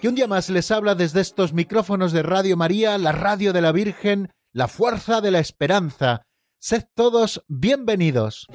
que un día más les habla desde estos micrófonos de Radio María, la radio de la Virgen, la fuerza de la esperanza. Sed todos bienvenidos.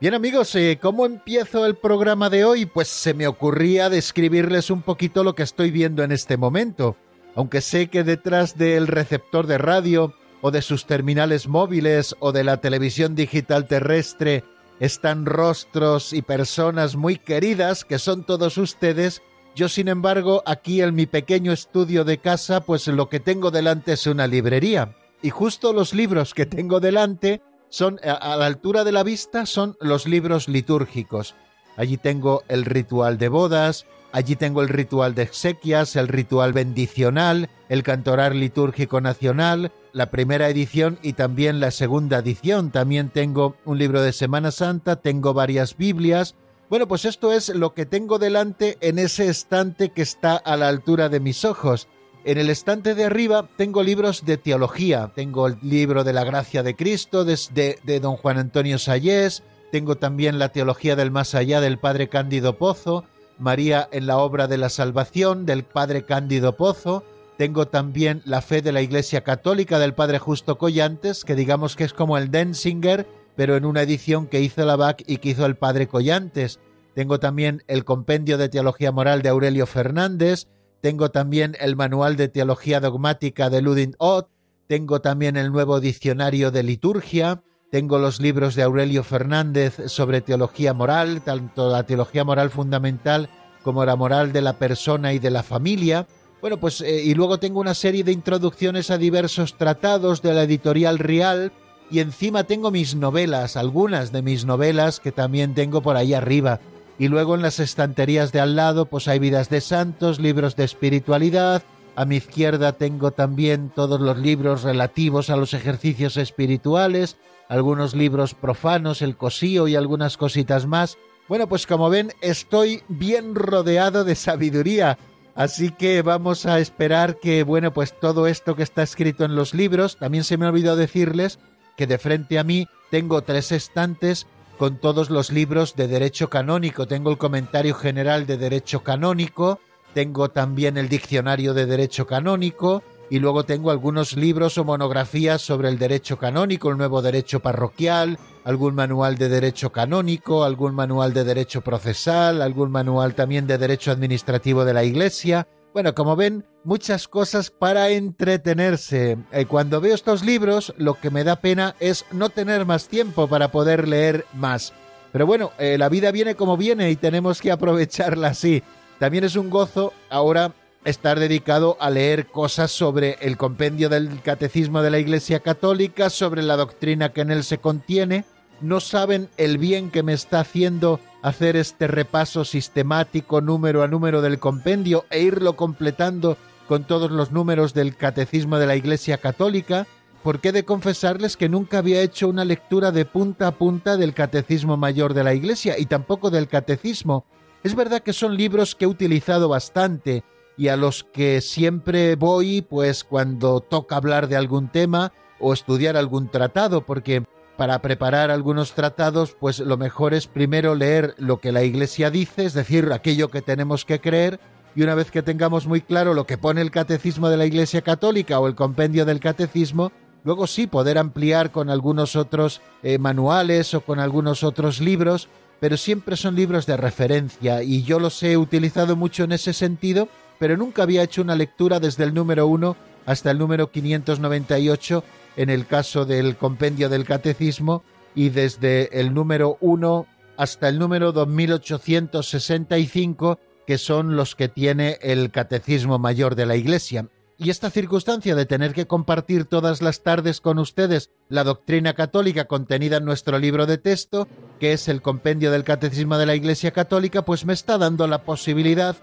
Bien amigos, eh, ¿cómo empiezo el programa de hoy? Pues se me ocurría describirles un poquito lo que estoy viendo en este momento aunque sé que detrás del receptor de radio o de sus terminales móviles o de la televisión digital terrestre están rostros y personas muy queridas que son todos ustedes, yo sin embargo aquí en mi pequeño estudio de casa pues lo que tengo delante es una librería y justo los libros que tengo delante son a la altura de la vista son los libros litúrgicos. Allí tengo el ritual de bodas, Allí tengo el ritual de exequias, el ritual bendicional, el cantorar litúrgico nacional, la primera edición y también la segunda edición. También tengo un libro de Semana Santa, tengo varias Biblias. Bueno, pues esto es lo que tengo delante en ese estante que está a la altura de mis ojos. En el estante de arriba tengo libros de teología. Tengo el libro de la gracia de Cristo de, de don Juan Antonio Sayés. Tengo también la teología del más allá del padre Cándido Pozo María en la obra de la salvación del padre Cándido Pozo, tengo también la fe de la Iglesia Católica del padre Justo Collantes, que digamos que es como el Denzinger, pero en una edición que hizo la BAC y que hizo el padre Collantes. Tengo también el Compendio de Teología Moral de Aurelio Fernández, tengo también el Manual de Teología Dogmática de Ludin Ott, tengo también el nuevo Diccionario de Liturgia, tengo los libros de Aurelio Fernández sobre teología moral, tanto la teología moral fundamental como la moral de la persona y de la familia. Bueno, pues eh, y luego tengo una serie de introducciones a diversos tratados de la editorial Real y encima tengo mis novelas, algunas de mis novelas que también tengo por ahí arriba. Y luego en las estanterías de al lado pues hay vidas de santos, libros de espiritualidad. A mi izquierda tengo también todos los libros relativos a los ejercicios espirituales algunos libros profanos, el cosío y algunas cositas más. Bueno, pues como ven, estoy bien rodeado de sabiduría. Así que vamos a esperar que, bueno, pues todo esto que está escrito en los libros, también se me olvidó decirles que de frente a mí tengo tres estantes con todos los libros de derecho canónico. Tengo el comentario general de derecho canónico, tengo también el diccionario de derecho canónico, y luego tengo algunos libros o monografías sobre el derecho canónico, el nuevo derecho parroquial, algún manual de derecho canónico, algún manual de derecho procesal, algún manual también de derecho administrativo de la Iglesia. Bueno, como ven, muchas cosas para entretenerse. Eh, cuando veo estos libros, lo que me da pena es no tener más tiempo para poder leer más. Pero bueno, eh, la vida viene como viene y tenemos que aprovecharla así. También es un gozo ahora estar dedicado a leer cosas sobre el compendio del catecismo de la Iglesia Católica, sobre la doctrina que en él se contiene. No saben el bien que me está haciendo hacer este repaso sistemático número a número del compendio e irlo completando con todos los números del catecismo de la Iglesia Católica, porque he de confesarles que nunca había hecho una lectura de punta a punta del catecismo mayor de la Iglesia y tampoco del catecismo. Es verdad que son libros que he utilizado bastante y a los que siempre voy pues cuando toca hablar de algún tema o estudiar algún tratado, porque para preparar algunos tratados pues lo mejor es primero leer lo que la Iglesia dice, es decir, aquello que tenemos que creer, y una vez que tengamos muy claro lo que pone el Catecismo de la Iglesia Católica o el compendio del Catecismo, luego sí poder ampliar con algunos otros eh, manuales o con algunos otros libros, pero siempre son libros de referencia y yo los he utilizado mucho en ese sentido pero nunca había hecho una lectura desde el número 1 hasta el número 598 en el caso del compendio del catecismo y desde el número 1 hasta el número 2865 que son los que tiene el catecismo mayor de la Iglesia. Y esta circunstancia de tener que compartir todas las tardes con ustedes la doctrina católica contenida en nuestro libro de texto, que es el compendio del Catecismo de la Iglesia Católica, pues me está dando la posibilidad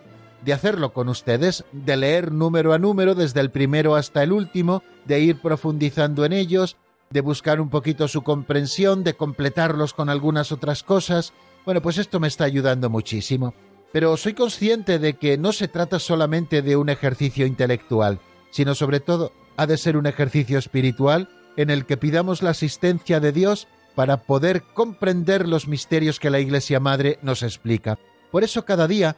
de hacerlo con ustedes, de leer número a número desde el primero hasta el último, de ir profundizando en ellos, de buscar un poquito su comprensión, de completarlos con algunas otras cosas. Bueno, pues esto me está ayudando muchísimo. Pero soy consciente de que no se trata solamente de un ejercicio intelectual, sino sobre todo ha de ser un ejercicio espiritual en el que pidamos la asistencia de Dios para poder comprender los misterios que la Iglesia Madre nos explica. Por eso cada día,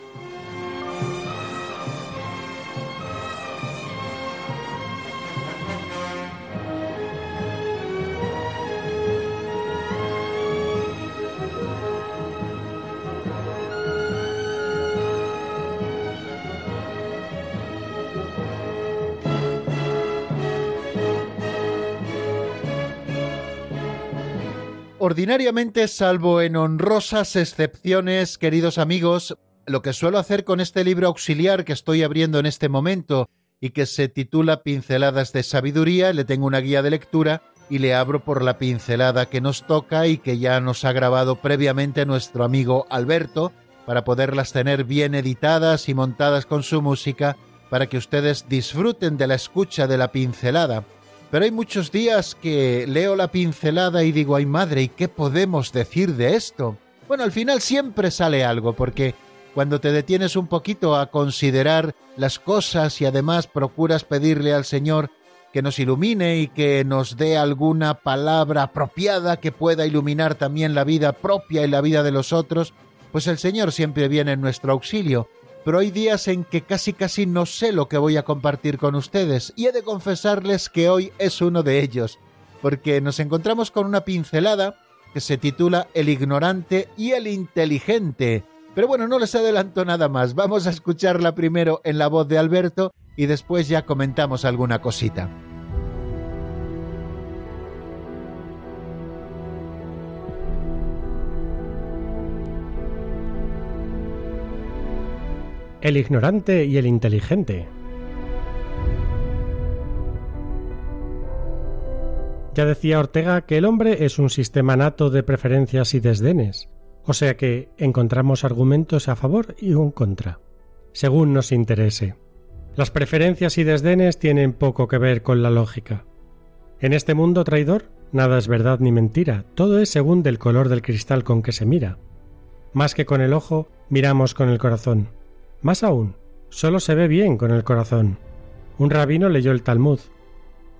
Ordinariamente, salvo en honrosas excepciones, queridos amigos, lo que suelo hacer con este libro auxiliar que estoy abriendo en este momento y que se titula Pinceladas de Sabiduría, le tengo una guía de lectura y le abro por la pincelada que nos toca y que ya nos ha grabado previamente nuestro amigo Alberto para poderlas tener bien editadas y montadas con su música para que ustedes disfruten de la escucha de la pincelada pero hay muchos días que leo la pincelada y digo, ay madre, ¿y qué podemos decir de esto? Bueno, al final siempre sale algo, porque cuando te detienes un poquito a considerar las cosas y además procuras pedirle al Señor que nos ilumine y que nos dé alguna palabra apropiada que pueda iluminar también la vida propia y la vida de los otros, pues el Señor siempre viene en nuestro auxilio pero hay días en que casi casi no sé lo que voy a compartir con ustedes y he de confesarles que hoy es uno de ellos, porque nos encontramos con una pincelada que se titula El ignorante y el inteligente. Pero bueno, no les adelanto nada más, vamos a escucharla primero en la voz de Alberto y después ya comentamos alguna cosita. El ignorante y el inteligente. Ya decía Ortega que el hombre es un sistema nato de preferencias y desdenes, o sea que encontramos argumentos a favor y un contra, según nos interese. Las preferencias y desdenes tienen poco que ver con la lógica. En este mundo traidor, nada es verdad ni mentira, todo es según del color del cristal con que se mira. Más que con el ojo, miramos con el corazón. Más aún, solo se ve bien con el corazón. Un rabino leyó el Talmud.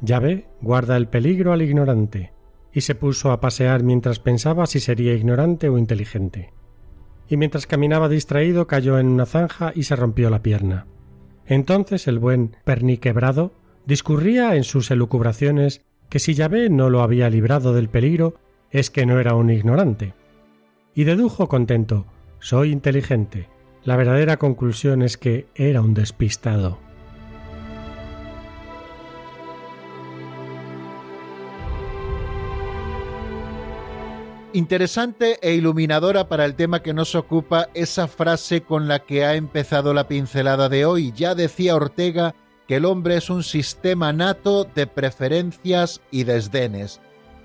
ve, guarda el peligro al ignorante, y se puso a pasear mientras pensaba si sería ignorante o inteligente. Y mientras caminaba distraído cayó en una zanja y se rompió la pierna. Entonces el buen perniquebrado discurría en sus elucubraciones que si Yahvé no lo había librado del peligro es que no era un ignorante. Y dedujo contento soy inteligente, la verdadera conclusión es que era un despistado. Interesante e iluminadora para el tema que nos ocupa esa frase con la que ha empezado la pincelada de hoy. Ya decía Ortega que el hombre es un sistema nato de preferencias y desdenes.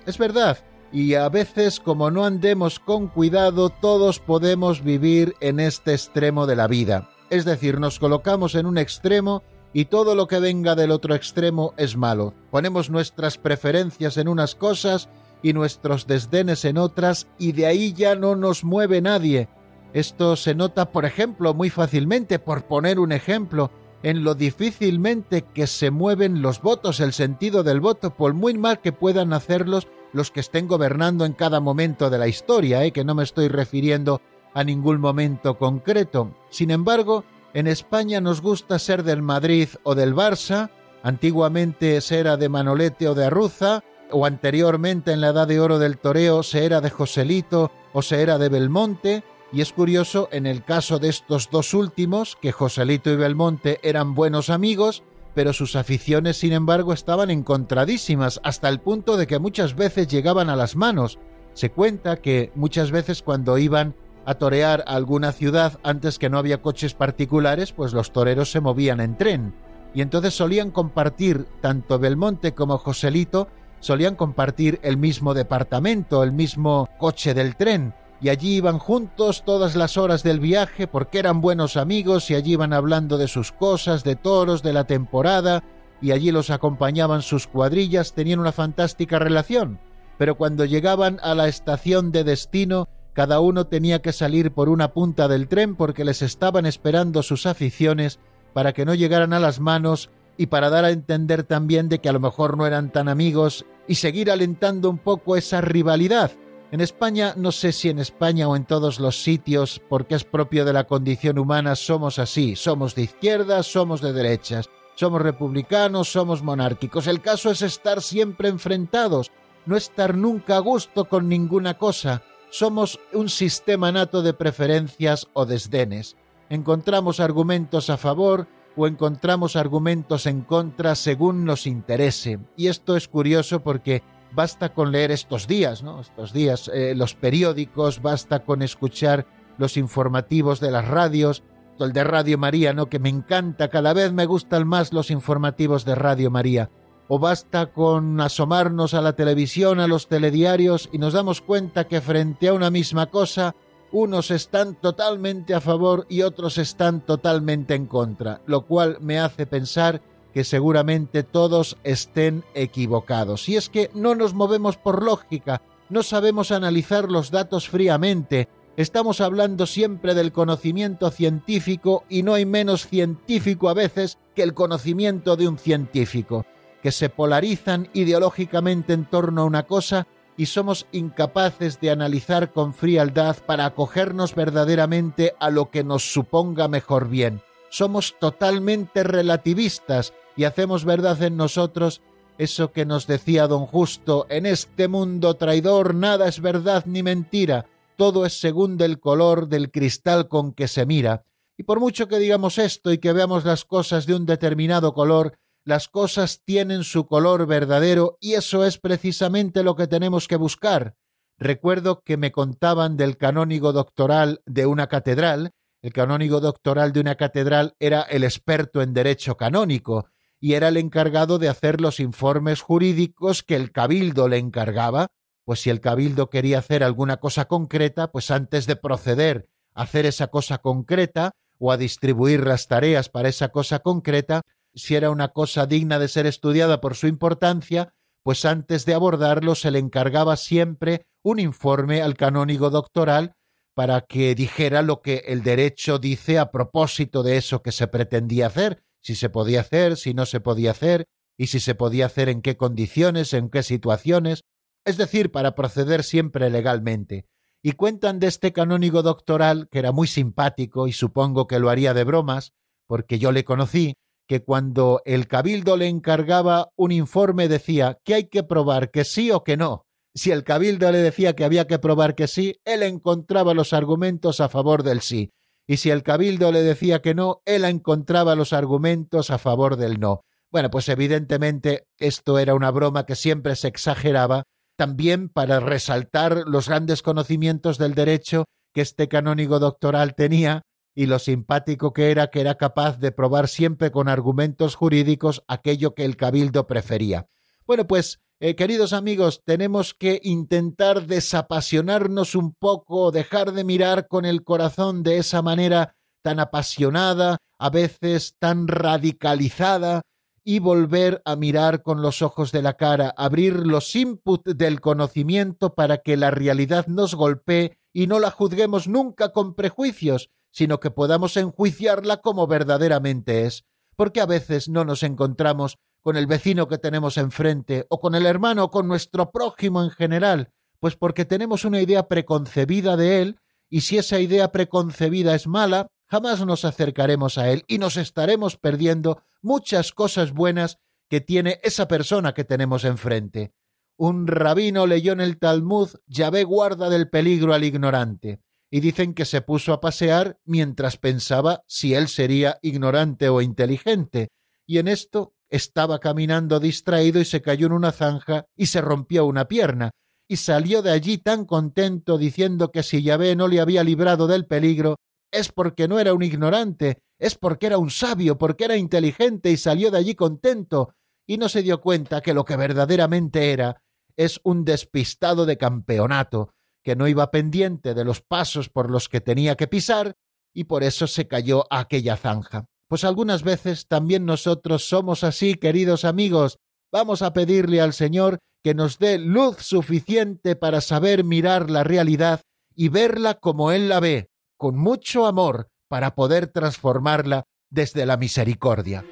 Es verdad, y a veces como no andemos con cuidado todos podemos vivir en este extremo de la vida. Es decir, nos colocamos en un extremo y todo lo que venga del otro extremo es malo. Ponemos nuestras preferencias en unas cosas y nuestros desdenes en otras y de ahí ya no nos mueve nadie. Esto se nota, por ejemplo, muy fácilmente, por poner un ejemplo, en lo difícilmente que se mueven los votos, el sentido del voto, por muy mal que puedan hacerlos los que estén gobernando en cada momento de la historia, ¿eh? que no me estoy refiriendo a ningún momento concreto. Sin embargo, en España nos gusta ser del Madrid o del Barça, Antiguamente se era de Manolete o de Arruza, o anteriormente en la edad de oro del toreo se era de Joselito o se era de Belmonte, y es curioso en el caso de estos dos últimos, que Joselito y Belmonte eran buenos amigos, pero sus aficiones sin embargo estaban encontradísimas, hasta el punto de que muchas veces llegaban a las manos. Se cuenta que muchas veces cuando iban a torear a alguna ciudad antes que no había coches particulares, pues los toreros se movían en tren. Y entonces solían compartir, tanto Belmonte como Joselito, solían compartir el mismo departamento, el mismo coche del tren, y allí iban juntos todas las horas del viaje porque eran buenos amigos y allí iban hablando de sus cosas, de toros, de la temporada, y allí los acompañaban sus cuadrillas, tenían una fantástica relación. Pero cuando llegaban a la estación de destino, cada uno tenía que salir por una punta del tren porque les estaban esperando sus aficiones para que no llegaran a las manos y para dar a entender también de que a lo mejor no eran tan amigos y seguir alentando un poco esa rivalidad. En España, no sé si en España o en todos los sitios, porque es propio de la condición humana, somos así, somos de izquierdas, somos de derechas, somos republicanos, somos monárquicos. El caso es estar siempre enfrentados, no estar nunca a gusto con ninguna cosa somos un sistema nato de preferencias o desdenes. Encontramos argumentos a favor o encontramos argumentos en contra según nos interese. Y esto es curioso porque basta con leer estos días, ¿no? Estos días, eh, los periódicos, basta con escuchar los informativos de las radios, el de Radio María, ¿no? Que me encanta, cada vez me gustan más los informativos de Radio María o basta con asomarnos a la televisión, a los telediarios y nos damos cuenta que frente a una misma cosa, unos están totalmente a favor y otros están totalmente en contra, lo cual me hace pensar que seguramente todos estén equivocados. Y es que no nos movemos por lógica, no sabemos analizar los datos fríamente, estamos hablando siempre del conocimiento científico y no hay menos científico a veces que el conocimiento de un científico que se polarizan ideológicamente en torno a una cosa y somos incapaces de analizar con frialdad para acogernos verdaderamente a lo que nos suponga mejor bien. Somos totalmente relativistas y hacemos verdad en nosotros eso que nos decía don Justo, en este mundo traidor nada es verdad ni mentira, todo es según del color del cristal con que se mira. Y por mucho que digamos esto y que veamos las cosas de un determinado color, las cosas tienen su color verdadero y eso es precisamente lo que tenemos que buscar. Recuerdo que me contaban del canónigo doctoral de una catedral. El canónigo doctoral de una catedral era el experto en derecho canónico y era el encargado de hacer los informes jurídicos que el cabildo le encargaba. Pues si el cabildo quería hacer alguna cosa concreta, pues antes de proceder a hacer esa cosa concreta o a distribuir las tareas para esa cosa concreta, si era una cosa digna de ser estudiada por su importancia, pues antes de abordarlo se le encargaba siempre un informe al canónigo doctoral para que dijera lo que el derecho dice a propósito de eso que se pretendía hacer, si se podía hacer, si no se podía hacer, y si se podía hacer en qué condiciones, en qué situaciones, es decir, para proceder siempre legalmente. Y cuentan de este canónigo doctoral, que era muy simpático y supongo que lo haría de bromas, porque yo le conocí, que cuando el cabildo le encargaba un informe decía que hay que probar que sí o que no. Si el cabildo le decía que había que probar que sí, él encontraba los argumentos a favor del sí. Y si el cabildo le decía que no, él encontraba los argumentos a favor del no. Bueno, pues evidentemente esto era una broma que siempre se exageraba, también para resaltar los grandes conocimientos del derecho que este canónigo doctoral tenía y lo simpático que era que era capaz de probar siempre con argumentos jurídicos aquello que el cabildo prefería. Bueno, pues, eh, queridos amigos, tenemos que intentar desapasionarnos un poco, dejar de mirar con el corazón de esa manera tan apasionada, a veces tan radicalizada, y volver a mirar con los ojos de la cara, abrir los inputs del conocimiento para que la realidad nos golpee y no la juzguemos nunca con prejuicios, sino que podamos enjuiciarla como verdaderamente es, porque a veces no nos encontramos con el vecino que tenemos enfrente, o con el hermano, o con nuestro prójimo en general, pues porque tenemos una idea preconcebida de él, y si esa idea preconcebida es mala, jamás nos acercaremos a él y nos estaremos perdiendo muchas cosas buenas que tiene esa persona que tenemos enfrente. Un rabino leyó en el Talmud Yahvé guarda del peligro al ignorante, y dicen que se puso a pasear mientras pensaba si él sería ignorante o inteligente, y en esto estaba caminando distraído y se cayó en una zanja y se rompió una pierna, y salió de allí tan contento diciendo que si Yahvé no le había librado del peligro, es porque no era un ignorante, es porque era un sabio, porque era inteligente y salió de allí contento, y no se dio cuenta que lo que verdaderamente era es un despistado de campeonato, que no iba pendiente de los pasos por los que tenía que pisar, y por eso se cayó a aquella zanja. Pues algunas veces también nosotros somos así, queridos amigos. Vamos a pedirle al Señor que nos dé luz suficiente para saber mirar la realidad y verla como Él la ve, con mucho amor, para poder transformarla desde la misericordia.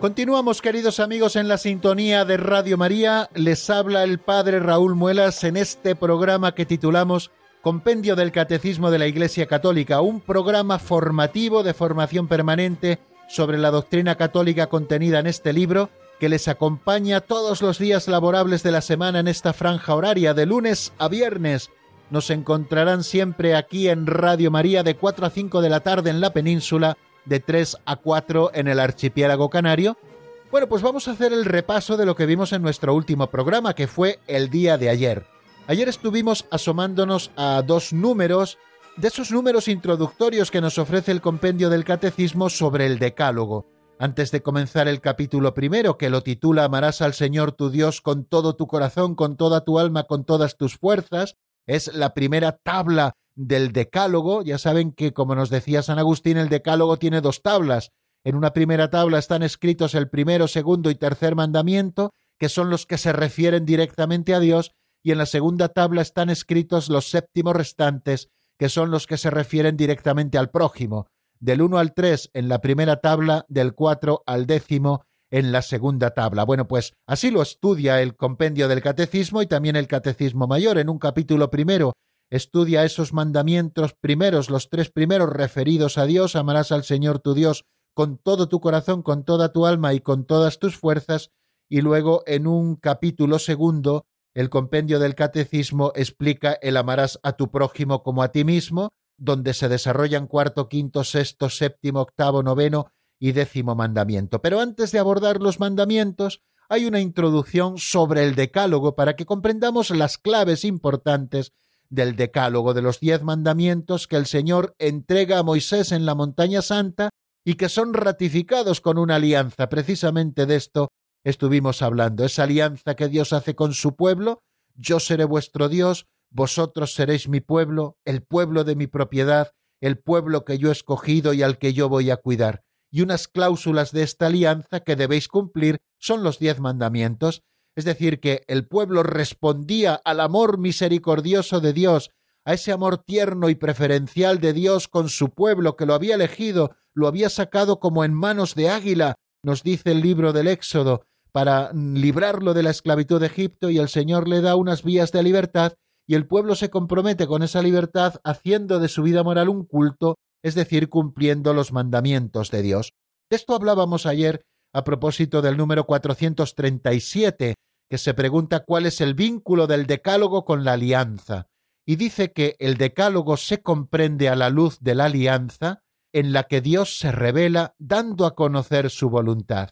Continuamos, queridos amigos, en la sintonía de Radio María. Les habla el Padre Raúl Muelas en este programa que titulamos Compendio del Catecismo de la Iglesia Católica, un programa formativo de formación permanente sobre la doctrina católica contenida en este libro que les acompaña todos los días laborables de la semana en esta franja horaria de lunes a viernes. Nos encontrarán siempre aquí en Radio María de 4 a 5 de la tarde en la península de 3 a 4 en el archipiélago canario. Bueno, pues vamos a hacer el repaso de lo que vimos en nuestro último programa, que fue el día de ayer. Ayer estuvimos asomándonos a dos números, de esos números introductorios que nos ofrece el compendio del catecismo sobre el decálogo. Antes de comenzar el capítulo primero, que lo titula Amarás al Señor tu Dios con todo tu corazón, con toda tu alma, con todas tus fuerzas, es la primera tabla del Decálogo. Ya saben que, como nos decía San Agustín, el Decálogo tiene dos tablas. En una primera tabla están escritos el primero, segundo y tercer mandamiento, que son los que se refieren directamente a Dios, y en la segunda tabla están escritos los séptimos restantes, que son los que se refieren directamente al prójimo. Del 1 al 3 en la primera tabla, del 4 al décimo en la segunda tabla. Bueno, pues así lo estudia el compendio del catecismo y también el catecismo mayor. En un capítulo primero estudia esos mandamientos primeros, los tres primeros referidos a Dios, amarás al Señor tu Dios con todo tu corazón, con toda tu alma y con todas tus fuerzas, y luego en un capítulo segundo, el compendio del catecismo explica el amarás a tu prójimo como a ti mismo, donde se desarrollan cuarto, quinto, sexto, séptimo, octavo, noveno y décimo mandamiento. Pero antes de abordar los mandamientos, hay una introducción sobre el decálogo para que comprendamos las claves importantes del Decálogo de los diez mandamientos que el Señor entrega a Moisés en la montaña santa y que son ratificados con una alianza. Precisamente de esto estuvimos hablando, esa alianza que Dios hace con su pueblo, yo seré vuestro Dios, vosotros seréis mi pueblo, el pueblo de mi propiedad, el pueblo que yo he escogido y al que yo voy a cuidar. Y unas cláusulas de esta alianza que debéis cumplir son los diez mandamientos, es decir, que el pueblo respondía al amor misericordioso de Dios, a ese amor tierno y preferencial de Dios con su pueblo que lo había elegido, lo había sacado como en manos de águila, nos dice el libro del Éxodo, para librarlo de la esclavitud de Egipto y el Señor le da unas vías de libertad y el pueblo se compromete con esa libertad haciendo de su vida moral un culto, es decir, cumpliendo los mandamientos de Dios. De esto hablábamos ayer a propósito del número 437, que se pregunta cuál es el vínculo del decálogo con la alianza, y dice que el decálogo se comprende a la luz de la alianza en la que Dios se revela dando a conocer su voluntad.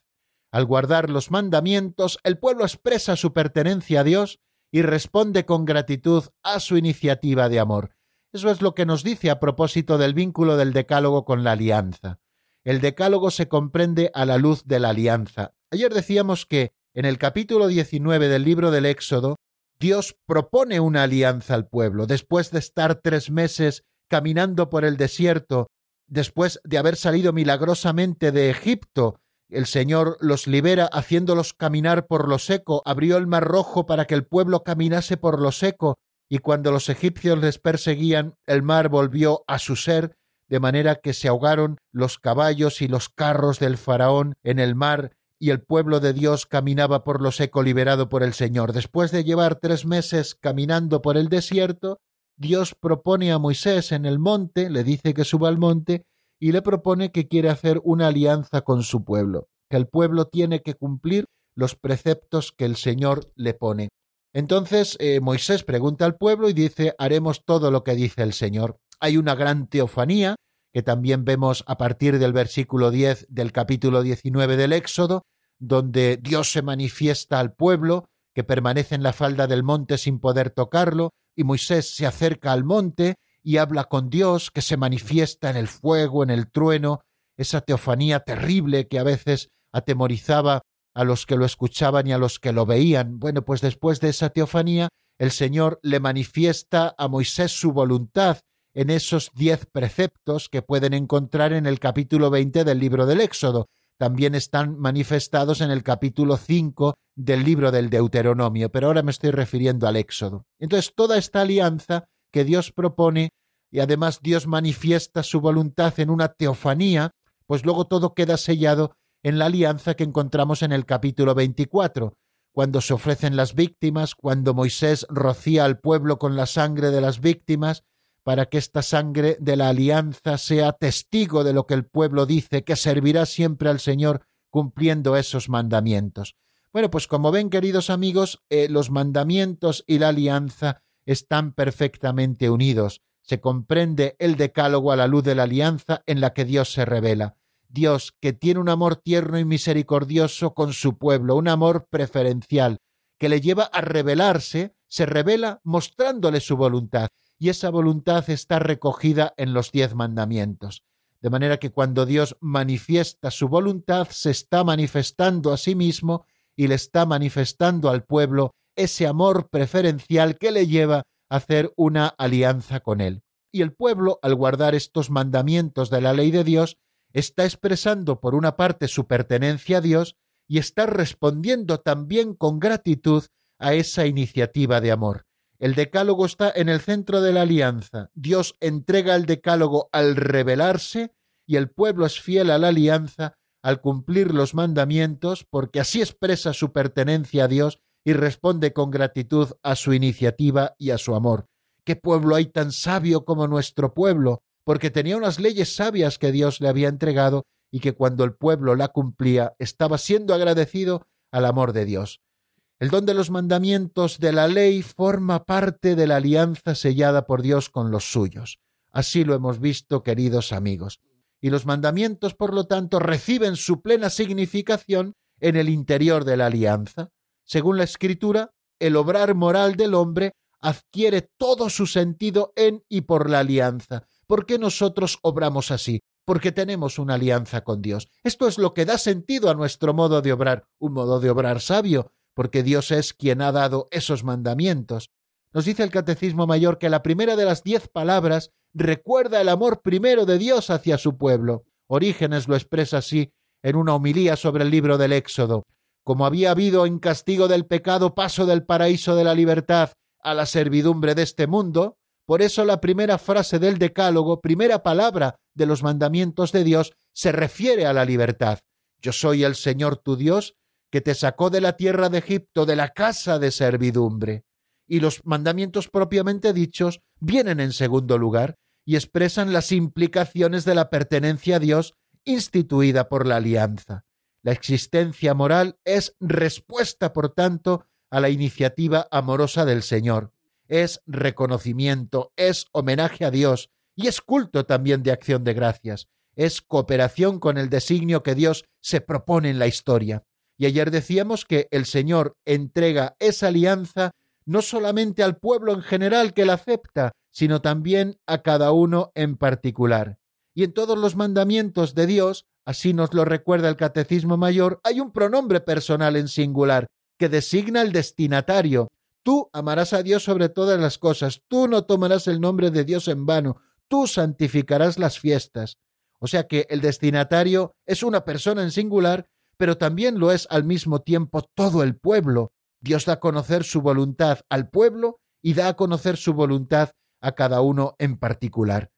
Al guardar los mandamientos, el pueblo expresa su pertenencia a Dios y responde con gratitud a su iniciativa de amor. Eso es lo que nos dice a propósito del vínculo del decálogo con la alianza. El decálogo se comprende a la luz de la alianza. Ayer decíamos que en el capítulo 19 del libro del Éxodo, Dios propone una alianza al pueblo. Después de estar tres meses caminando por el desierto, después de haber salido milagrosamente de Egipto, el Señor los libera haciéndolos caminar por lo seco, abrió el mar rojo para que el pueblo caminase por lo seco, y cuando los egipcios les perseguían, el mar volvió a su ser, de manera que se ahogaron los caballos y los carros del faraón en el mar, y el pueblo de Dios caminaba por lo seco liberado por el Señor. Después de llevar tres meses caminando por el desierto, Dios propone a Moisés en el monte, le dice que suba al monte, y le propone que quiere hacer una alianza con su pueblo, que el pueblo tiene que cumplir los preceptos que el Señor le pone. Entonces eh, Moisés pregunta al pueblo y dice, haremos todo lo que dice el Señor. Hay una gran teofanía, que también vemos a partir del versículo 10 del capítulo 19 del Éxodo, donde Dios se manifiesta al pueblo, que permanece en la falda del monte sin poder tocarlo, y Moisés se acerca al monte y habla con Dios, que se manifiesta en el fuego, en el trueno, esa teofanía terrible que a veces atemorizaba a los que lo escuchaban y a los que lo veían. Bueno, pues después de esa teofanía, el Señor le manifiesta a Moisés su voluntad en esos diez preceptos que pueden encontrar en el capítulo veinte del libro del Éxodo. También están manifestados en el capítulo cinco del libro del Deuteronomio, pero ahora me estoy refiriendo al Éxodo. Entonces, toda esta alianza que Dios propone y además Dios manifiesta su voluntad en una teofanía, pues luego todo queda sellado en la alianza que encontramos en el capítulo 24, cuando se ofrecen las víctimas, cuando Moisés rocía al pueblo con la sangre de las víctimas, para que esta sangre de la alianza sea testigo de lo que el pueblo dice, que servirá siempre al Señor cumpliendo esos mandamientos. Bueno, pues como ven, queridos amigos, eh, los mandamientos y la alianza están perfectamente unidos. Se comprende el decálogo a la luz de la alianza en la que Dios se revela. Dios, que tiene un amor tierno y misericordioso con su pueblo, un amor preferencial, que le lleva a revelarse, se revela mostrándole su voluntad, y esa voluntad está recogida en los diez mandamientos. De manera que cuando Dios manifiesta su voluntad, se está manifestando a sí mismo y le está manifestando al pueblo ese amor preferencial que le lleva a hacer una alianza con él. Y el pueblo, al guardar estos mandamientos de la ley de Dios, está expresando por una parte su pertenencia a Dios y está respondiendo también con gratitud a esa iniciativa de amor. El decálogo está en el centro de la alianza. Dios entrega el decálogo al revelarse y el pueblo es fiel a la alianza al cumplir los mandamientos porque así expresa su pertenencia a Dios y responde con gratitud a su iniciativa y a su amor. ¿Qué pueblo hay tan sabio como nuestro pueblo? porque tenía unas leyes sabias que Dios le había entregado y que cuando el pueblo la cumplía estaba siendo agradecido al amor de Dios. El don de los mandamientos de la ley forma parte de la alianza sellada por Dios con los suyos. Así lo hemos visto, queridos amigos. Y los mandamientos, por lo tanto, reciben su plena significación en el interior de la alianza. Según la Escritura, el obrar moral del hombre adquiere todo su sentido en y por la alianza, ¿Por qué nosotros obramos así? Porque tenemos una alianza con Dios. Esto es lo que da sentido a nuestro modo de obrar, un modo de obrar sabio, porque Dios es quien ha dado esos mandamientos. Nos dice el Catecismo Mayor que la primera de las diez palabras recuerda el amor primero de Dios hacia su pueblo. Orígenes lo expresa así en una homilía sobre el libro del Éxodo. Como había habido en castigo del pecado paso del paraíso de la libertad a la servidumbre de este mundo, por eso la primera frase del Decálogo, primera palabra de los mandamientos de Dios, se refiere a la libertad. Yo soy el Señor tu Dios, que te sacó de la tierra de Egipto, de la casa de servidumbre. Y los mandamientos propiamente dichos vienen en segundo lugar y expresan las implicaciones de la pertenencia a Dios instituida por la alianza. La existencia moral es respuesta, por tanto, a la iniciativa amorosa del Señor es reconocimiento, es homenaje a Dios y es culto también de acción de gracias, es cooperación con el designio que Dios se propone en la historia. Y ayer decíamos que el Señor entrega esa alianza no solamente al pueblo en general que la acepta, sino también a cada uno en particular. Y en todos los mandamientos de Dios, así nos lo recuerda el Catecismo Mayor, hay un pronombre personal en singular que designa el destinatario, Tú amarás a Dios sobre todas las cosas, tú no tomarás el nombre de Dios en vano, tú santificarás las fiestas. O sea que el destinatario es una persona en singular, pero también lo es al mismo tiempo todo el pueblo. Dios da a conocer su voluntad al pueblo y da a conocer su voluntad a cada uno en particular.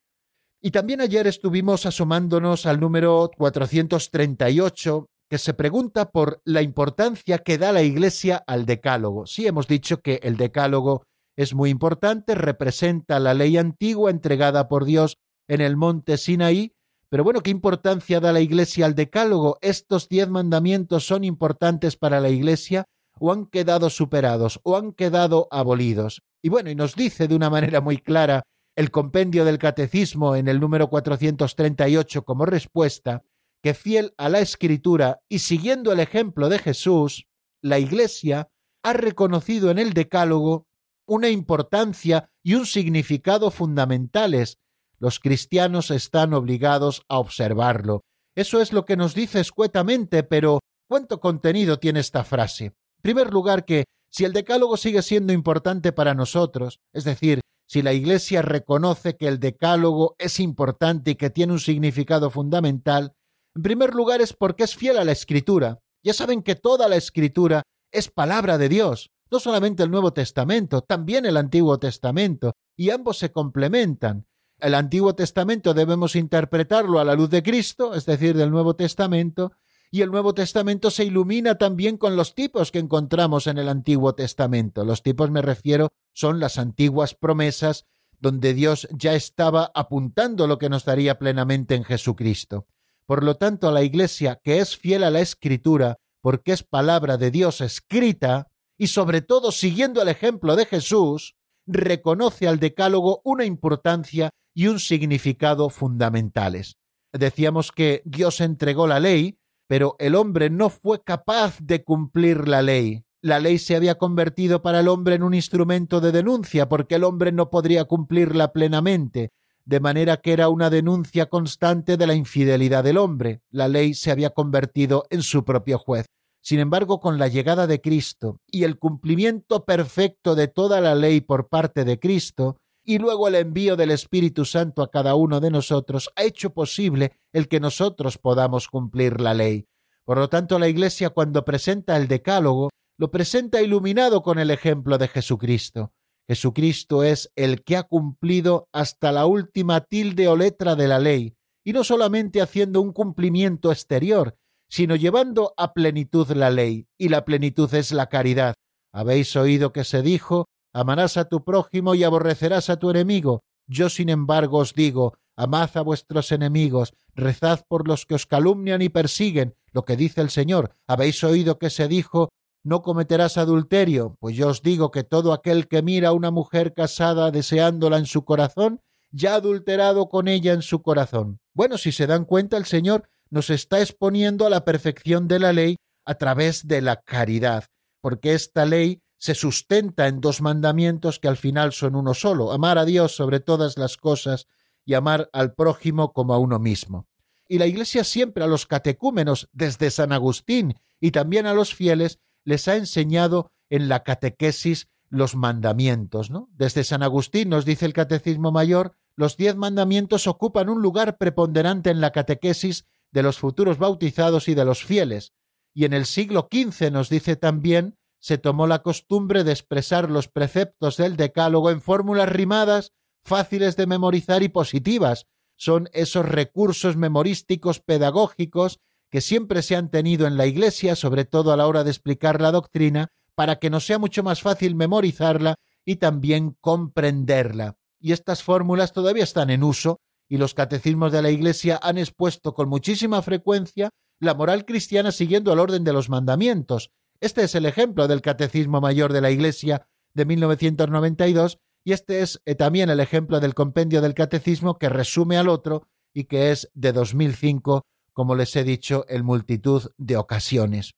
Y también ayer estuvimos asomándonos al número 438, que se pregunta por la importancia que da la Iglesia al decálogo. Sí hemos dicho que el decálogo es muy importante, representa la ley antigua entregada por Dios en el monte Sinaí, pero bueno, ¿qué importancia da la Iglesia al decálogo? ¿Estos diez mandamientos son importantes para la Iglesia o han quedado superados o han quedado abolidos? Y bueno, y nos dice de una manera muy clara el compendio del catecismo en el número 438 como respuesta, que fiel a la escritura y siguiendo el ejemplo de Jesús, la Iglesia ha reconocido en el Decálogo una importancia y un significado fundamentales. Los cristianos están obligados a observarlo. Eso es lo que nos dice escuetamente, pero ¿cuánto contenido tiene esta frase? En primer lugar, que si el Decálogo sigue siendo importante para nosotros, es decir, si la Iglesia reconoce que el Decálogo es importante y que tiene un significado fundamental, en primer lugar es porque es fiel a la Escritura. Ya saben que toda la Escritura es palabra de Dios, no solamente el Nuevo Testamento, también el Antiguo Testamento, y ambos se complementan. El Antiguo Testamento debemos interpretarlo a la luz de Cristo, es decir, del Nuevo Testamento, y el Nuevo Testamento se ilumina también con los tipos que encontramos en el Antiguo Testamento. Los tipos me refiero son las antiguas promesas donde Dios ya estaba apuntando lo que nos daría plenamente en Jesucristo. Por lo tanto, la Iglesia, que es fiel a la Escritura, porque es palabra de Dios escrita, y sobre todo siguiendo el ejemplo de Jesús, reconoce al Decálogo una importancia y un significado fundamentales. Decíamos que Dios entregó la ley, pero el hombre no fue capaz de cumplir la ley. La ley se había convertido para el hombre en un instrumento de denuncia, porque el hombre no podría cumplirla plenamente, de manera que era una denuncia constante de la infidelidad del hombre. La ley se había convertido en su propio juez. Sin embargo, con la llegada de Cristo y el cumplimiento perfecto de toda la ley por parte de Cristo, y luego el envío del Espíritu Santo a cada uno de nosotros ha hecho posible el que nosotros podamos cumplir la ley. Por lo tanto, la Iglesia cuando presenta el Decálogo, lo presenta iluminado con el ejemplo de Jesucristo. Jesucristo es el que ha cumplido hasta la última tilde o letra de la ley, y no solamente haciendo un cumplimiento exterior, sino llevando a plenitud la ley, y la plenitud es la caridad. Habéis oído que se dijo, amarás a tu prójimo y aborrecerás a tu enemigo. Yo, sin embargo, os digo, amad a vuestros enemigos, rezad por los que os calumnian y persiguen, lo que dice el Señor. Habéis oído que se dijo, no cometerás adulterio, pues yo os digo que todo aquel que mira a una mujer casada deseándola en su corazón, ya ha adulterado con ella en su corazón. Bueno, si se dan cuenta, el Señor nos está exponiendo a la perfección de la ley a través de la caridad, porque esta ley se sustenta en dos mandamientos que al final son uno solo, amar a Dios sobre todas las cosas y amar al prójimo como a uno mismo. Y la Iglesia siempre a los catecúmenos, desde San Agustín y también a los fieles, les ha enseñado en la catequesis los mandamientos, ¿no? Desde San Agustín nos dice el Catecismo Mayor, los diez mandamientos ocupan un lugar preponderante en la catequesis de los futuros bautizados y de los fieles, y en el siglo XV nos dice también se tomó la costumbre de expresar los preceptos del Decálogo en fórmulas rimadas, fáciles de memorizar y positivas. Son esos recursos memorísticos pedagógicos que siempre se han tenido en la Iglesia, sobre todo a la hora de explicar la doctrina, para que nos sea mucho más fácil memorizarla y también comprenderla. Y estas fórmulas todavía están en uso, y los catecismos de la Iglesia han expuesto con muchísima frecuencia la moral cristiana siguiendo el orden de los mandamientos, este es el ejemplo del Catecismo Mayor de la Iglesia de 1992 y este es eh, también el ejemplo del compendio del Catecismo que resume al otro y que es de 2005, como les he dicho, en multitud de ocasiones.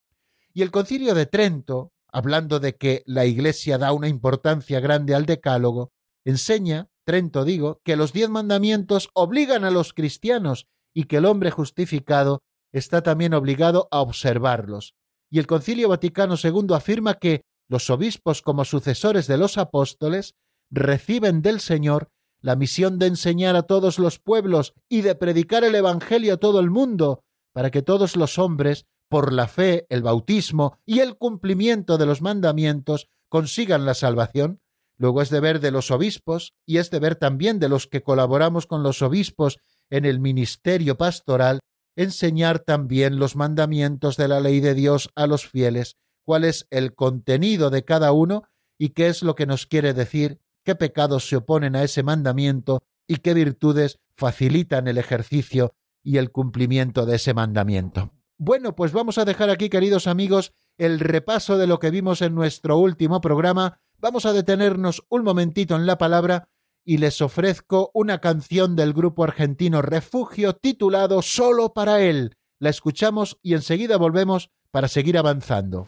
Y el concilio de Trento, hablando de que la Iglesia da una importancia grande al decálogo, enseña, Trento digo, que los diez mandamientos obligan a los cristianos y que el hombre justificado está también obligado a observarlos y el Concilio Vaticano II afirma que los obispos como sucesores de los apóstoles reciben del Señor la misión de enseñar a todos los pueblos y de predicar el Evangelio a todo el mundo, para que todos los hombres, por la fe, el bautismo y el cumplimiento de los mandamientos, consigan la salvación. Luego es deber de los obispos y es deber también de los que colaboramos con los obispos en el ministerio pastoral enseñar también los mandamientos de la ley de Dios a los fieles, cuál es el contenido de cada uno y qué es lo que nos quiere decir, qué pecados se oponen a ese mandamiento y qué virtudes facilitan el ejercicio y el cumplimiento de ese mandamiento. Bueno, pues vamos a dejar aquí, queridos amigos, el repaso de lo que vimos en nuestro último programa vamos a detenernos un momentito en la palabra y les ofrezco una canción del grupo argentino Refugio titulado Solo para él. La escuchamos y enseguida volvemos para seguir avanzando.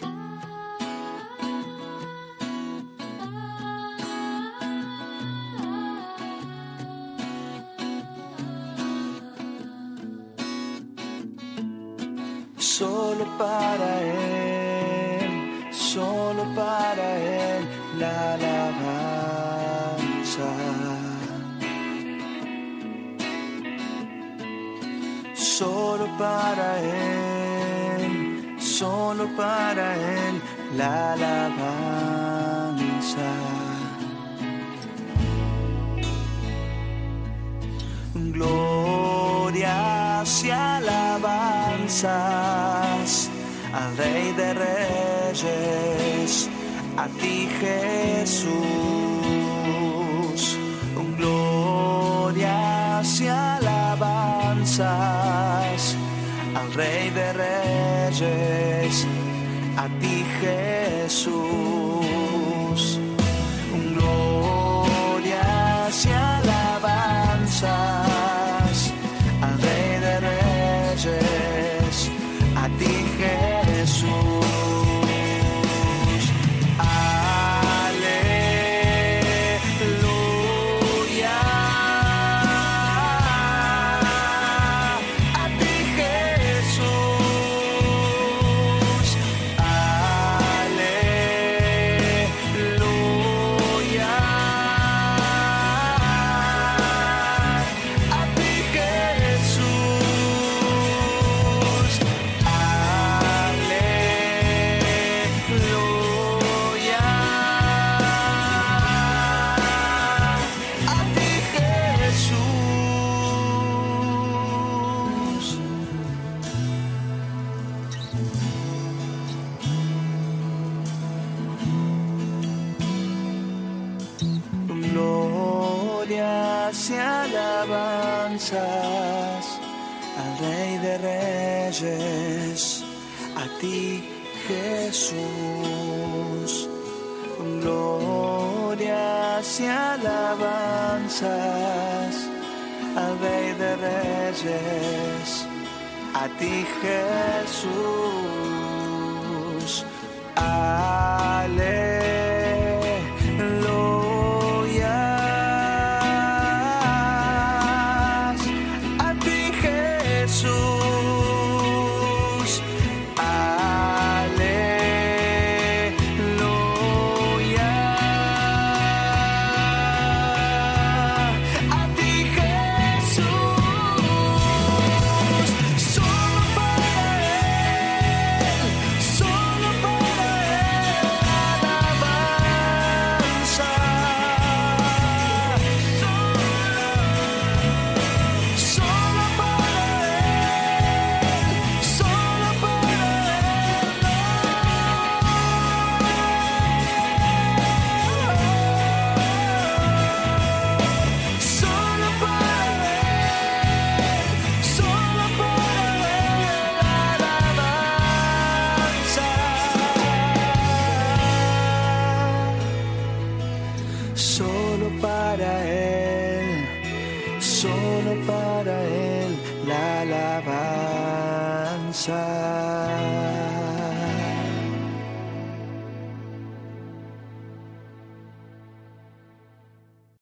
Para Él, solo para Él la alabanza. Glorias y alabanzas al Rey de Reyes a ti Jesús. Glorias y alabanzas al Rey de Reyes, a ti Jesús. Reyes, a ti Jesús.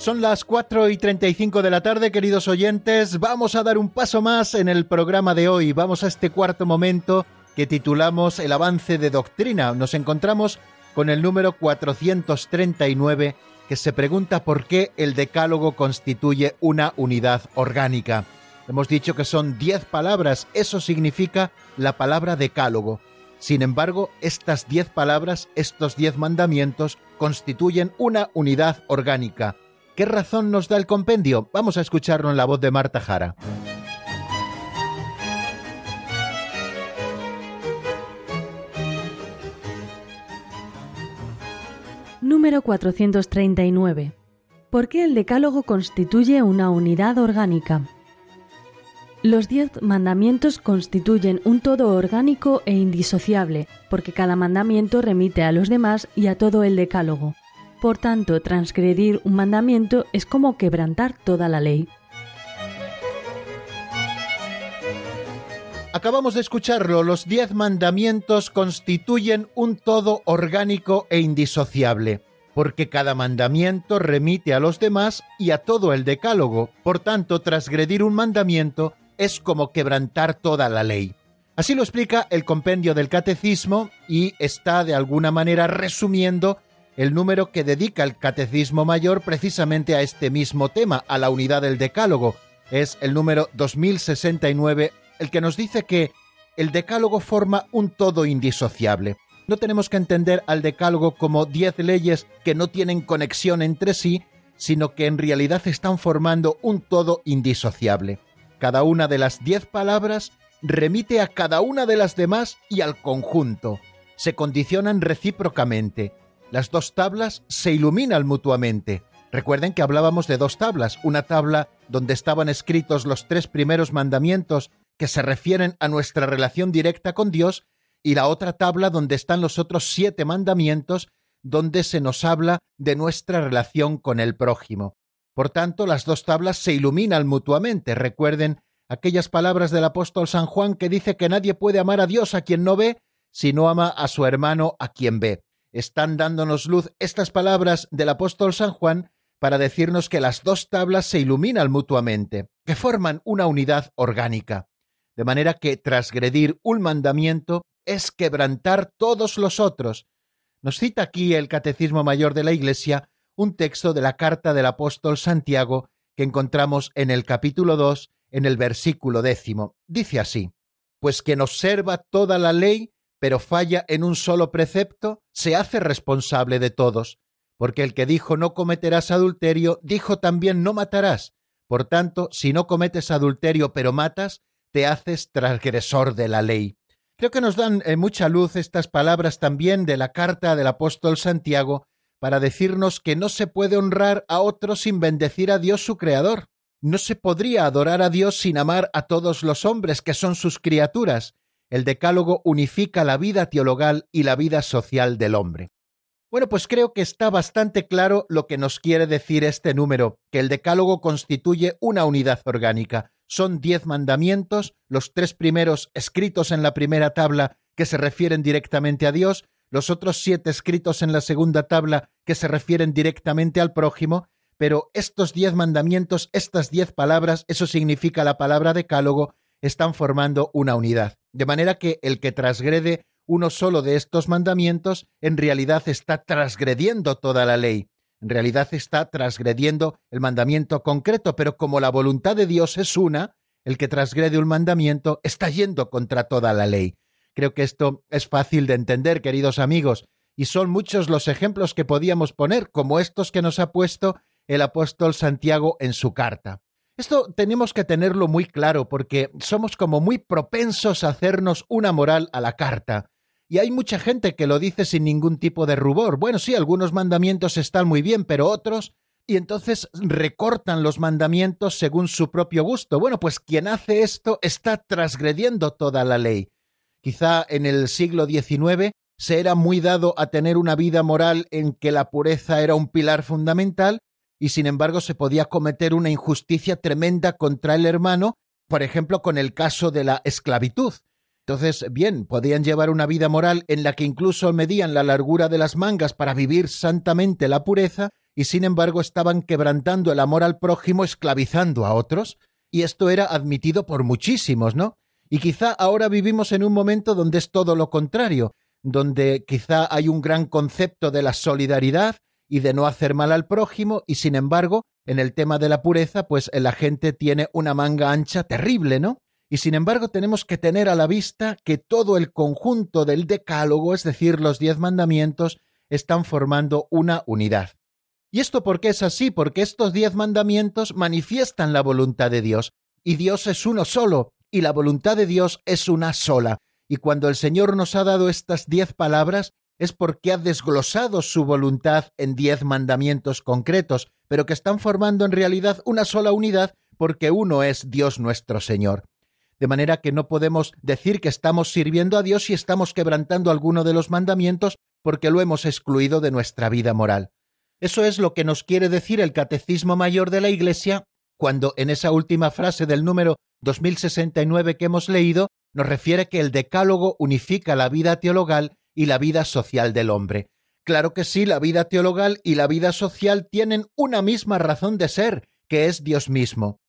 Son las 4 y 35 de la tarde, queridos oyentes. Vamos a dar un paso más en el programa de hoy. Vamos a este cuarto momento que titulamos El avance de doctrina. Nos encontramos con el número 439 que se pregunta por qué el decálogo constituye una unidad orgánica. Hemos dicho que son 10 palabras, eso significa la palabra decálogo. Sin embargo, estas 10 palabras, estos 10 mandamientos, constituyen una unidad orgánica ¿Qué razón nos da el compendio? Vamos a escucharlo en la voz de Marta Jara. Número 439. ¿Por qué el Decálogo constituye una unidad orgánica? Los diez mandamientos constituyen un todo orgánico e indisociable, porque cada mandamiento remite a los demás y a todo el Decálogo. Por tanto, transgredir un mandamiento es como quebrantar toda la ley. Acabamos de escucharlo, los diez mandamientos constituyen un todo orgánico e indisociable, porque cada mandamiento remite a los demás y a todo el decálogo, por tanto, transgredir un mandamiento es como quebrantar toda la ley. Así lo explica el compendio del catecismo y está de alguna manera resumiendo el número que dedica el Catecismo Mayor precisamente a este mismo tema, a la unidad del Decálogo. Es el número 2069, el que nos dice que el Decálogo forma un todo indisociable. No tenemos que entender al Decálogo como diez leyes que no tienen conexión entre sí, sino que en realidad están formando un todo indisociable. Cada una de las diez palabras remite a cada una de las demás y al conjunto. Se condicionan recíprocamente las dos tablas se iluminan mutuamente. Recuerden que hablábamos de dos tablas, una tabla donde estaban escritos los tres primeros mandamientos que se refieren a nuestra relación directa con Dios y la otra tabla donde están los otros siete mandamientos donde se nos habla de nuestra relación con el prójimo. Por tanto, las dos tablas se iluminan mutuamente. Recuerden aquellas palabras del apóstol San Juan que dice que nadie puede amar a Dios a quien no ve, si no ama a su hermano a quien ve están dándonos luz estas palabras del apóstol San Juan para decirnos que las dos tablas se iluminan mutuamente, que forman una unidad orgánica. De manera que transgredir un mandamiento es quebrantar todos los otros. Nos cita aquí el Catecismo Mayor de la Iglesia un texto de la carta del apóstol Santiago que encontramos en el capítulo 2, en el versículo décimo. Dice así, Pues quien observa toda la ley pero falla en un solo precepto, se hace responsable de todos, porque el que dijo no cometerás adulterio, dijo también no matarás. Por tanto, si no cometes adulterio pero matas, te haces transgresor de la ley. Creo que nos dan eh, mucha luz estas palabras también de la carta del apóstol Santiago para decirnos que no se puede honrar a otro sin bendecir a Dios su Creador. No se podría adorar a Dios sin amar a todos los hombres que son sus criaturas, el decálogo unifica la vida teologal y la vida social del hombre. Bueno, pues creo que está bastante claro lo que nos quiere decir este número, que el decálogo constituye una unidad orgánica. Son diez mandamientos, los tres primeros escritos en la primera tabla que se refieren directamente a Dios, los otros siete escritos en la segunda tabla que se refieren directamente al prójimo, pero estos diez mandamientos, estas diez palabras, eso significa la palabra decálogo, están formando una unidad. De manera que el que transgrede uno solo de estos mandamientos en realidad está transgrediendo toda la ley. En realidad está transgrediendo el mandamiento concreto, pero como la voluntad de Dios es una, el que transgrede un mandamiento está yendo contra toda la ley. Creo que esto es fácil de entender, queridos amigos, y son muchos los ejemplos que podíamos poner, como estos que nos ha puesto el apóstol Santiago en su carta. Esto tenemos que tenerlo muy claro porque somos como muy propensos a hacernos una moral a la carta. Y hay mucha gente que lo dice sin ningún tipo de rubor. Bueno, sí, algunos mandamientos están muy bien, pero otros... Y entonces recortan los mandamientos según su propio gusto. Bueno, pues quien hace esto está transgrediendo toda la ley. Quizá en el siglo XIX se era muy dado a tener una vida moral en que la pureza era un pilar fundamental y sin embargo se podía cometer una injusticia tremenda contra el hermano, por ejemplo, con el caso de la esclavitud. Entonces, bien, podían llevar una vida moral en la que incluso medían la largura de las mangas para vivir santamente la pureza, y sin embargo estaban quebrantando el amor al prójimo esclavizando a otros, y esto era admitido por muchísimos, ¿no? Y quizá ahora vivimos en un momento donde es todo lo contrario, donde quizá hay un gran concepto de la solidaridad y de no hacer mal al prójimo, y sin embargo, en el tema de la pureza, pues la gente tiene una manga ancha terrible, ¿no? Y sin embargo tenemos que tener a la vista que todo el conjunto del decálogo, es decir, los diez mandamientos, están formando una unidad. ¿Y esto por qué es así? Porque estos diez mandamientos manifiestan la voluntad de Dios, y Dios es uno solo, y la voluntad de Dios es una sola. Y cuando el Señor nos ha dado estas diez palabras, es porque ha desglosado su voluntad en diez mandamientos concretos, pero que están formando en realidad una sola unidad porque uno es Dios nuestro Señor. De manera que no podemos decir que estamos sirviendo a Dios si estamos quebrantando alguno de los mandamientos porque lo hemos excluido de nuestra vida moral. Eso es lo que nos quiere decir el Catecismo Mayor de la Iglesia cuando en esa última frase del número 2069 que hemos leído nos refiere que el decálogo unifica la vida teologal y la vida social del hombre. Claro que sí, la vida teologal y la vida social tienen una misma razón de ser, que es Dios mismo.